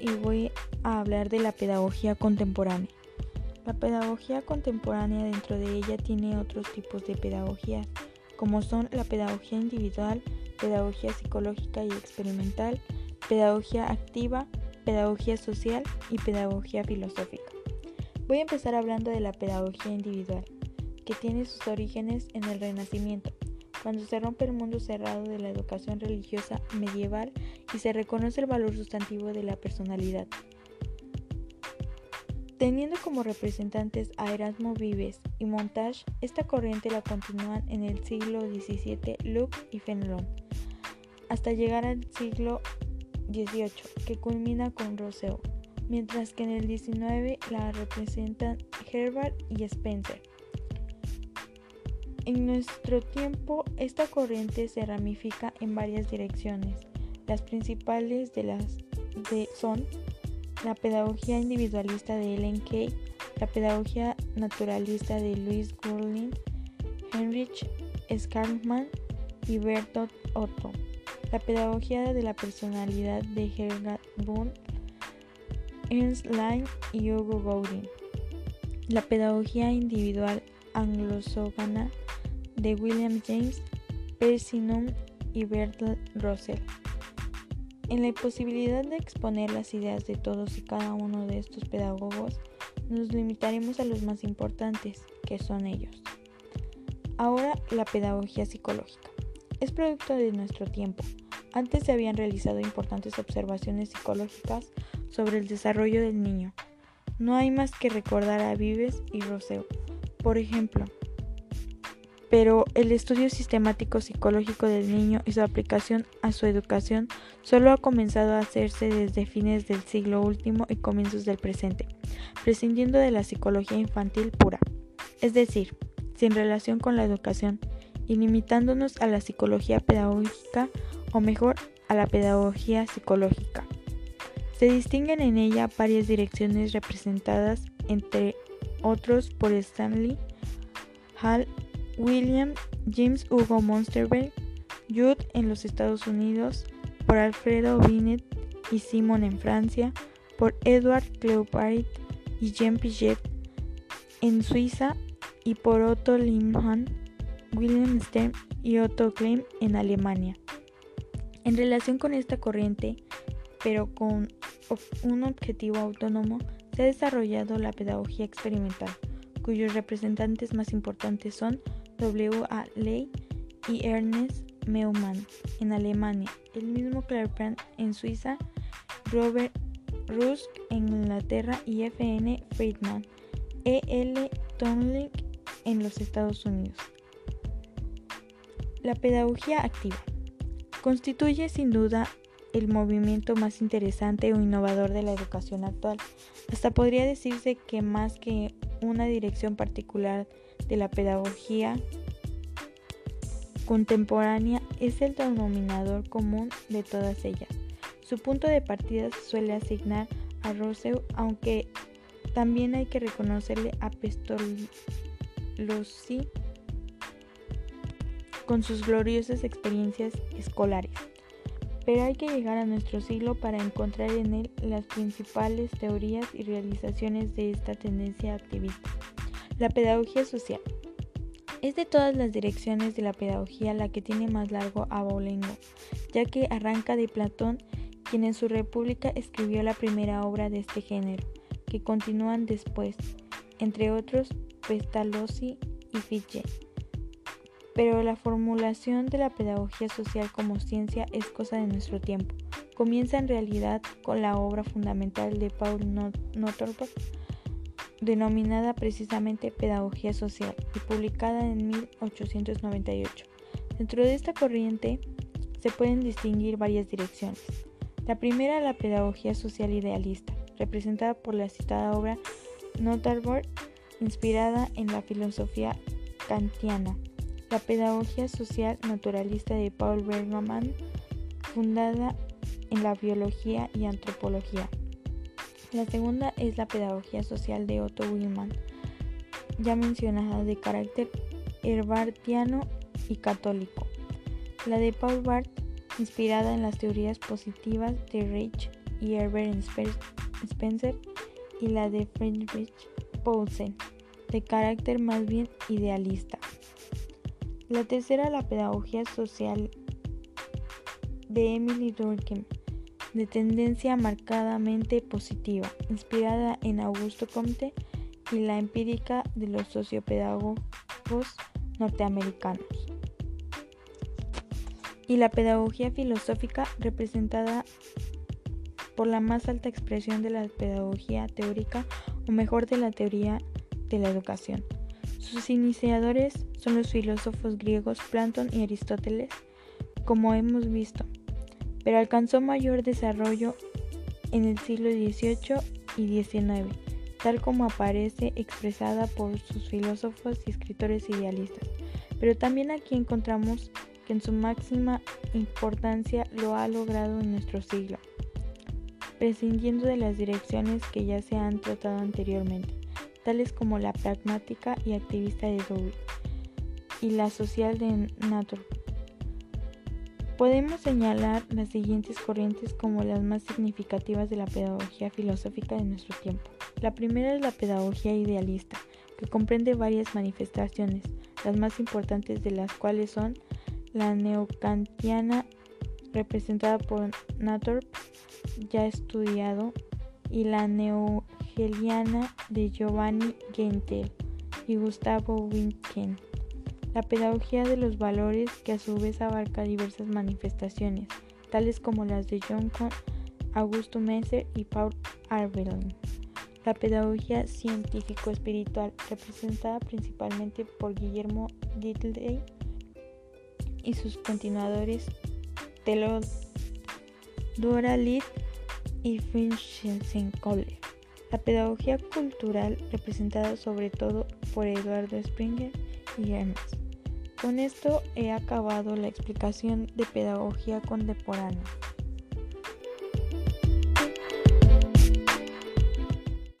Y voy a hablar de la pedagogía contemporánea. La pedagogía contemporánea dentro de ella tiene otros tipos de pedagogías, como son la pedagogía individual, pedagogía psicológica y experimental, pedagogía activa, pedagogía social y pedagogía filosófica. Voy a empezar hablando de la pedagogía individual, que tiene sus orígenes en el Renacimiento, cuando se rompe el mundo cerrado de la educación religiosa medieval y se reconoce el valor sustantivo de la personalidad. Teniendo como representantes a Erasmo Vives y Montage, esta corriente la continúan en el siglo XVII Luke y Fenelon, hasta llegar al siglo XVIII, que culmina con Rousseau, mientras que en el XIX la representan Herbert y Spencer. En nuestro tiempo, esta corriente se ramifica en varias direcciones. Las principales de las son la pedagogía individualista de Ellen Key, la pedagogía naturalista de Louis Gurlin, Heinrich Skarman y Bertolt Otto, la pedagogía de la personalidad de Helga Boone, Ernst Lein y Hugo Gaudin, la pedagogía individual anglosajona de William James, Percy y Bertrand Russell. En la imposibilidad de exponer las ideas de todos y cada uno de estos pedagogos, nos limitaremos a los más importantes, que son ellos. Ahora, la pedagogía psicológica. Es producto de nuestro tiempo. Antes se habían realizado importantes observaciones psicológicas sobre el desarrollo del niño. No hay más que recordar a Vives y Rousseau. Por ejemplo, pero el estudio sistemático psicológico del niño y su aplicación a su educación solo ha comenzado a hacerse desde fines del siglo último y comienzos del presente, prescindiendo de la psicología infantil pura, es decir, sin relación con la educación y limitándonos a la psicología pedagógica o mejor a la pedagogía psicológica. Se distinguen en ella varias direcciones representadas entre otros por Stanley Hall William James Hugo Monsterberg, Jude en los Estados Unidos, por Alfredo Binet y Simon en Francia, por Edward Cleoparit y Jean Piaget en Suiza y por Otto Liebmann, William Stern y Otto Klein en Alemania. En relación con esta corriente, pero con un objetivo autónomo, se ha desarrollado la pedagogía experimental, cuyos representantes más importantes son W. A. Ley y Ernest Meumann en Alemania, el mismo Clairplan en Suiza, Robert Rusk en Inglaterra y F. N. Friedman, E. L. Tomlin en los Estados Unidos. La pedagogía activa constituye sin duda el movimiento más interesante o innovador de la educación actual. Hasta podría decirse que más que una dirección particular de la pedagogía contemporánea es el denominador común de todas ellas. Su punto de partida se suele asignar a Rousseau, aunque también hay que reconocerle a Pestalozzi con sus gloriosas experiencias escolares. Pero hay que llegar a nuestro siglo para encontrar en él las principales teorías y realizaciones de esta tendencia activista. La pedagogía social. Es de todas las direcciones de la pedagogía la que tiene más largo abolengo, ya que arranca de Platón, quien en su República escribió la primera obra de este género, que continúan después, entre otros Pestalozzi y Fichte. Pero la formulación de la pedagogía social como ciencia es cosa de nuestro tiempo. Comienza en realidad con la obra fundamental de Paul Nothorp, denominada precisamente Pedagogía Social y publicada en 1898. Dentro de esta corriente se pueden distinguir varias direcciones. La primera, la pedagogía social idealista, representada por la citada obra Notarboard, inspirada en la filosofía kantiana. La pedagogía social naturalista de Paul Bergman, fundada en la biología y antropología. La segunda es la pedagogía social de Otto Willmann, ya mencionada de carácter herbartiano y católico. La de Paul Barth, inspirada en las teorías positivas de Reich y Herbert Spencer y la de Friedrich Paulsen, de carácter más bien idealista. La tercera, la pedagogía social de Emily Durkheim, de tendencia marcadamente positiva, inspirada en Augusto Comte y la empírica de los sociopedagogos norteamericanos. Y la pedagogía filosófica representada por la más alta expresión de la pedagogía teórica o mejor de la teoría de la educación. Sus iniciadores son los filósofos griegos Platón y Aristóteles, como hemos visto, pero alcanzó mayor desarrollo en el siglo XVIII y XIX, tal como aparece expresada por sus filósofos y escritores idealistas. Pero también aquí encontramos que en su máxima importancia lo ha logrado en nuestro siglo prescindiendo de las direcciones que ya se han tratado anteriormente, tales como la pragmática y activista de Dewey y la social de Nature. Podemos señalar las siguientes corrientes como las más significativas de la pedagogía filosófica de nuestro tiempo. La primera es la pedagogía idealista, que comprende varias manifestaciones, las más importantes de las cuales son la neocantiana representada por Nathorp, ya estudiado, y la neogeliana de Giovanni Gentel y Gustavo Winken. La pedagogía de los valores que a su vez abarca diversas manifestaciones, tales como las de John Augusto Messer y Paul Arbelin. La pedagogía científico-espiritual, representada principalmente por Guillermo Diddley y sus continuadores Dora Litt y Kohler. La pedagogía cultural representada sobre todo por Eduardo Springer y Hermes. Con esto he acabado la explicación de pedagogía contemporánea.